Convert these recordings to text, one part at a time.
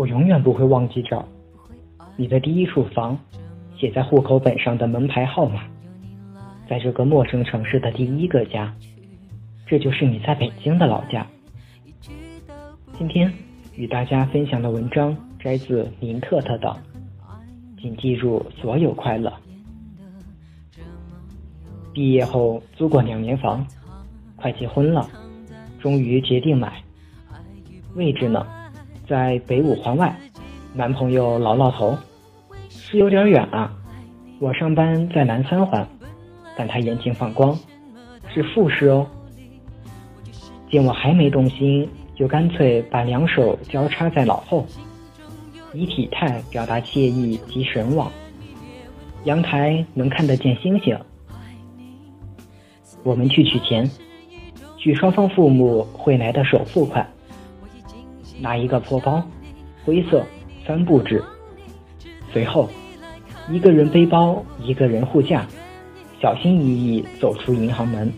我永远不会忘记这，你的第一处房，写在户口本上的门牌号码，在这个陌生城市的第一个家，这就是你在北京的老家。今天与大家分享的文章摘自林特特的《请记住所有快乐》。毕业后租过两年房，快结婚了，终于决定买。位置呢？在北五环外，男朋友挠挠头，是有点远啊。我上班在南三环，但他眼睛放光，是复试哦。见我还没动心，就干脆把两手交叉在脑后，以体态表达惬意及神往。阳台能看得见星星。我们去取钱，取双方父母汇来的首付款。拿一个破包，灰色，帆布制。随后，一个人背包，一个人护驾，小心翼翼走出银行门。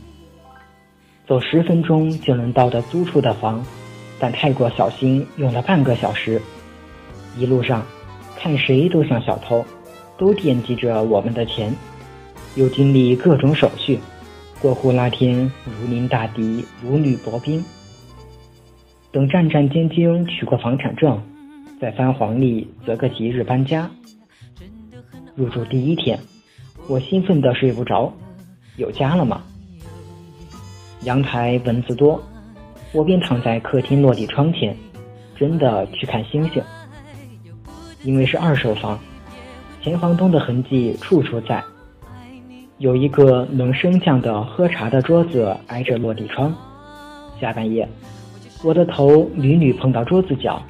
走十分钟就能到的租处的房，但太过小心，用了半个小时。一路上，看谁都像小偷，都惦记着我们的钱，又经历各种手续。过户那天，如临大敌，如履薄冰。等战战兢兢取过房产证，在翻黄历择个吉日搬家。入住第一天，我兴奋的睡不着。有家了吗？阳台蚊子多，我便躺在客厅落地窗前，真的去看星星。因为是二手房，前房东的痕迹处处在。有一个能升降的喝茶的桌子挨着落地窗。下半夜。我的头屡屡碰到桌子角，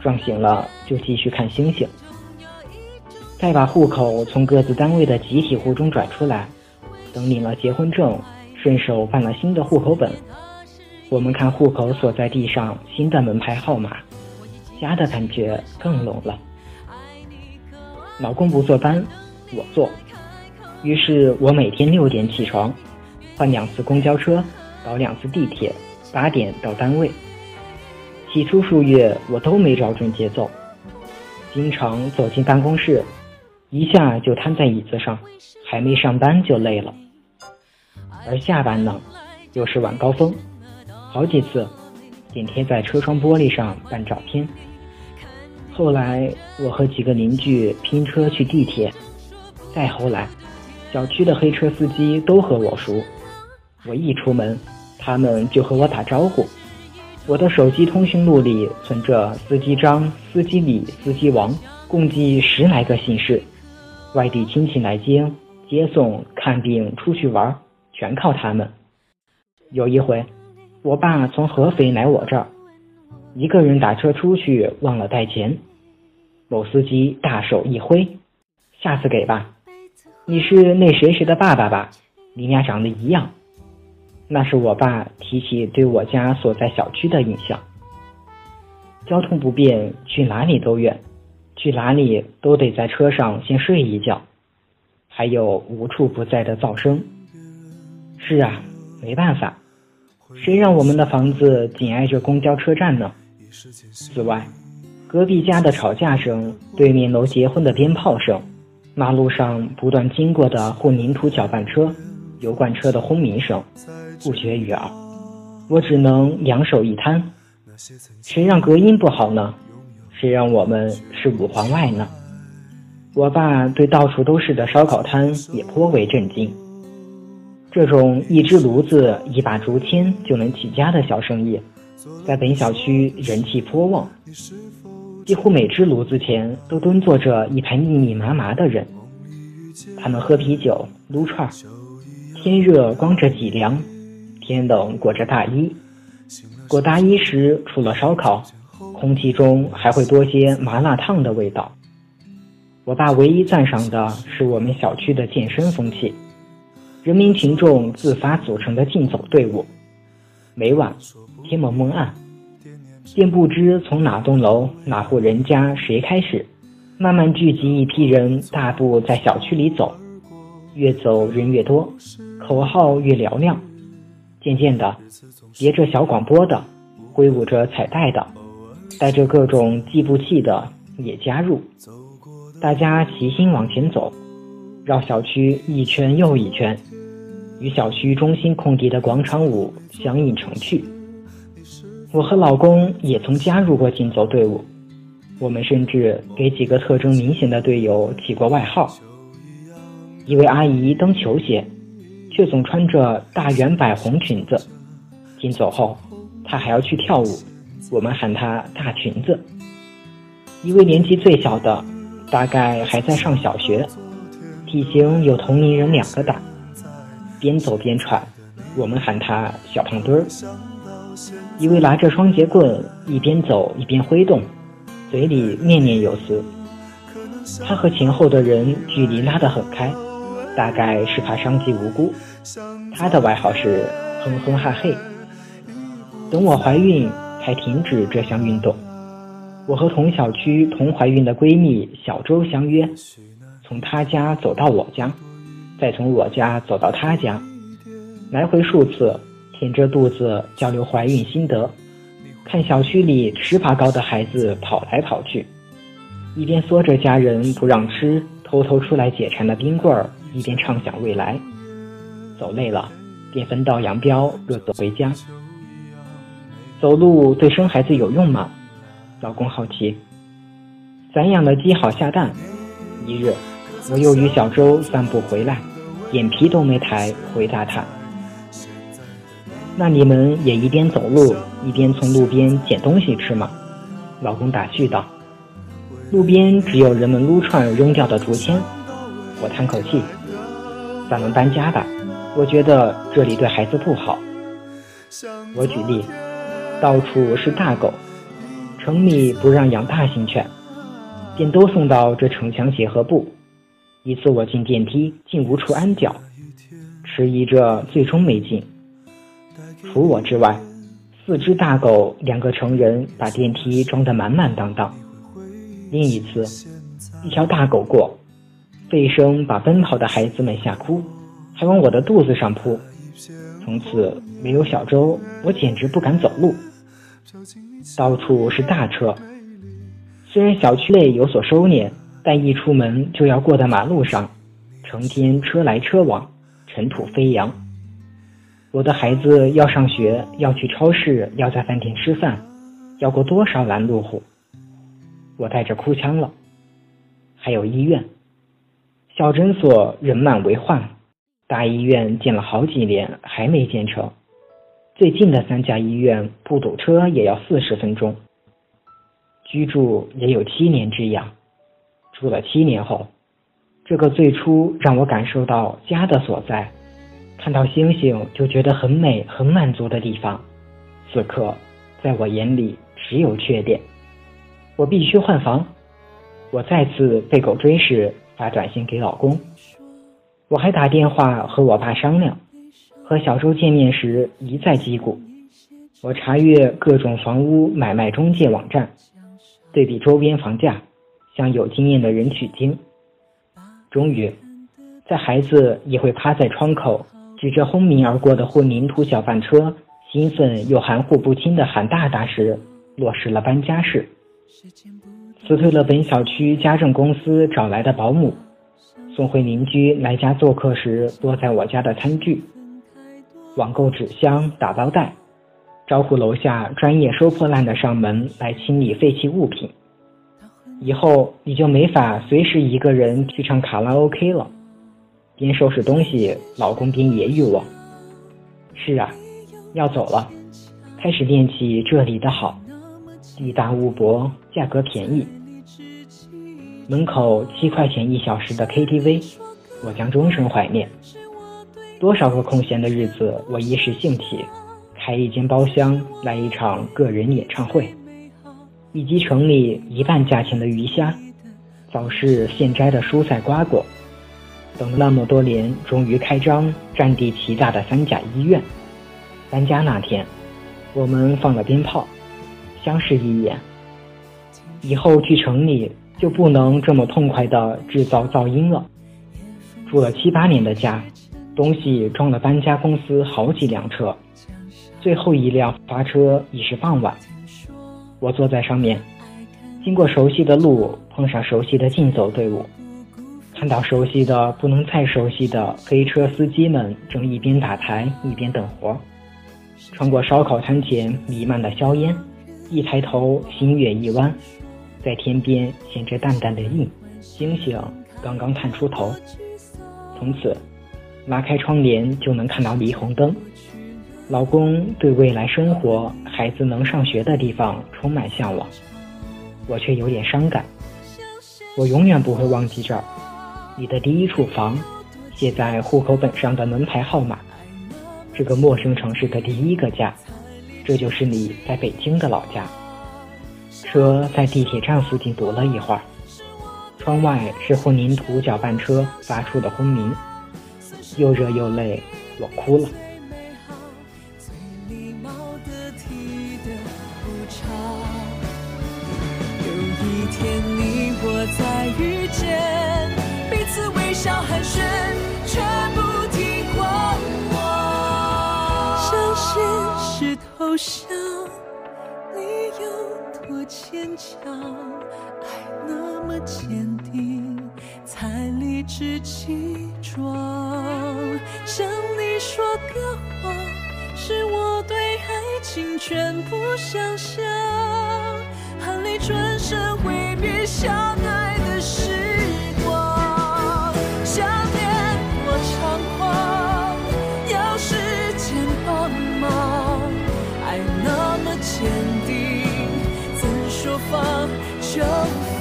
撞醒了就继续看星星。再把户口从各自单位的集体户中转出来，等领了结婚证，顺手办了新的户口本。我们看户口所在地上新的门牌号码，家的感觉更浓了。老公不坐班，我坐。于是我每天六点起床，换两次公交车，倒两次地铁。八点到单位，起初数月我都没找准节奏，经常走进办公室，一下就瘫在椅子上，还没上班就累了。而下班呢，又是晚高峰，好几次紧贴在车窗玻璃上办照片。后来我和几个邻居拼车去地铁，再后来，小区的黑车司机都和我熟，我一出门。他们就和我打招呼。我的手机通讯录里存着司机张、司机李、司机王，共计十来个姓氏。外地亲戚来接、接送、看病、出去玩，全靠他们。有一回，我爸从合肥来我这儿，一个人打车出去忘了带钱，某司机大手一挥：“下次给吧。”你是那谁谁的爸爸吧？你俩长得一样。那是我爸提起对我家所在小区的印象。交通不便，去哪里都远，去哪里都得在车上先睡一觉。还有无处不在的噪声。是啊，没办法，谁让我们的房子紧挨着公交车站呢？此外，隔壁家的吵架声，对面楼结婚的鞭炮声，马路上不断经过的混凝土搅拌车。油罐车的轰鸣声不绝于耳，我只能两手一摊。谁让隔音不好呢？谁让我们是五环外呢？我爸对到处都是的烧烤摊也颇为震惊，这种一只炉子、一把竹签就能起家的小生意，在本小区人气颇旺。几乎每只炉子前都蹲坐着一排密密麻麻的人，他们喝啤酒、撸串，天热光着脊梁，天冷裹着大衣。裹大衣时，除了烧烤，空气中还会多些麻辣烫的味道。我爸唯一赞赏的是我们小区的健身风气，人民群众自发组成的竞走队伍，每晚天蒙蒙暗。便不知从哪栋楼、哪户人家谁开始，慢慢聚集一批人，大步在小区里走，越走人越多，口号越嘹亮。渐渐的，别着小广播的，挥舞着彩带的，带着各种计步器的也加入。大家齐心往前走，绕小区一圈又一圈，与小区中心空地的广场舞相映成趣。我和老公也曾加入过竞走队伍，我们甚至给几个特征明显的队友起过外号。一位阿姨蹬球鞋，却总穿着大圆摆红裙子，竞走后她还要去跳舞，我们喊她大裙子。一位年纪最小的，大概还在上小学，体型有同龄人两个大，边走边喘，我们喊她小胖墩儿。一位拿着双节棍，一边走一边挥动，嘴里念念有词。他和前后的人距离拉得很开，大概是怕伤及无辜。他的外号是“哼哼哈嘿”。等我怀孕，才停止这项运动。我和同小区同怀孕的闺蜜小周相约，从她家走到我家，再从我家走到她家，来回数次。舔着肚子交流怀孕心得，看小区里吃拔高的孩子跑来跑去，一边缩着家人不让吃，偷偷出来解馋的冰棍儿，一边畅想未来。走累了，便分道扬镳，各自回家。走路对生孩子有用吗？老公好奇。散养的鸡好下蛋。一日，我又与小周散步回来，眼皮都没抬，回答他。那你们也一边走路一边从路边捡东西吃吗？老公打趣道。路边只有人们撸串扔掉的竹签。我叹口气，咱们搬家吧，我觉得这里对孩子不好。我举例，到处是大狗，城里不让养大型犬，便都送到这城墙协和部。一次我进电梯，竟无处安脚，迟疑着，最终没进。除我之外，四只大狗，两个成人，把电梯装得满满当当。另一次，一条大狗过，吠声把奔跑的孩子们吓哭，还往我的肚子上扑。从此没有小周，我简直不敢走路。到处是大车，虽然小区内有所收敛，但一出门就要过的马路上，成天车来车往，尘土飞扬。我的孩子要上学，要去超市，要在饭店吃饭，要过多少拦路虎？我带着哭腔了。还有医院，小诊所人满为患，大医院建了好几年还没建成。最近的三家医院不堵车也要四十分钟。居住也有七年之痒，住了七年后，这个最初让我感受到家的所在。看到星星就觉得很美、很满足的地方，此刻在我眼里只有缺点。我必须换房。我再次被狗追时发短信给老公。我还打电话和我爸商量。和小周见面时一再击鼓。我查阅各种房屋买卖中介网站，对比周边房价，向有经验的人取经。终于，在孩子也会趴在窗口。举着轰鸣而过的混凝土小饭车，兴奋又含糊不清地喊“大大”时，落实了搬家事。辞退了本小区家政公司找来的保姆，送回邻居来家做客时落在我家的餐具，网购纸箱、打包袋，招呼楼下专业收破烂的上门来清理废弃物品。以后你就没法随时一个人去唱卡拉 OK 了。边收拾东西，老公边揶揄我：“是啊，要走了，开始恋起这里的好，地大物博，价格便宜。门口七块钱一小时的 KTV，我将终生怀念。多少个空闲的日子，我一时兴起，开一间包厢，来一场个人演唱会。”以及城里一半价钱的鱼虾，早市现摘的蔬菜瓜果，等了那么多年，终于开张，占地奇大的三甲医院。搬家那天，我们放了鞭炮，相视一眼。以后去城里就不能这么痛快的制造噪音了。住了七八年的家，东西装了搬家公司好几辆车，最后一辆发车已是傍晚。我坐在上面，经过熟悉的路，碰上熟悉的竞走队伍，看到熟悉的不能再熟悉的黑车司机们正一边打台一边等活，穿过烧烤摊前弥漫的硝烟，一抬头星月一弯，在天边显着淡淡的印，星星刚刚探出头，从此拉开窗帘就能看到霓虹灯。老公对未来生活、孩子能上学的地方充满向往，我却有点伤感。我永远不会忘记这儿，你的第一处房，写在户口本上的门牌号码，这个陌生城市的第一个家，这就是你在北京的老家。车在地铁站附近堵了一会儿，窗外是混凝土搅拌车发出的轰鸣，又热又累，我哭了。再坚强？爱那么坚定，才理直气壮。向你说个谎，是我对爱情全部想象。含泪转身挥别相爱的时就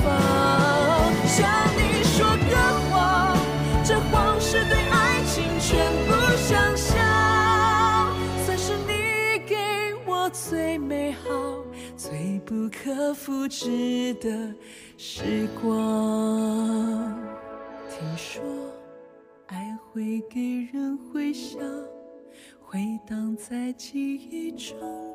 放？向你说个谎，这谎是对爱情全部想象，算是你给我最美好。最不可复制的时光。听说爱会给人回响，回荡在记忆中。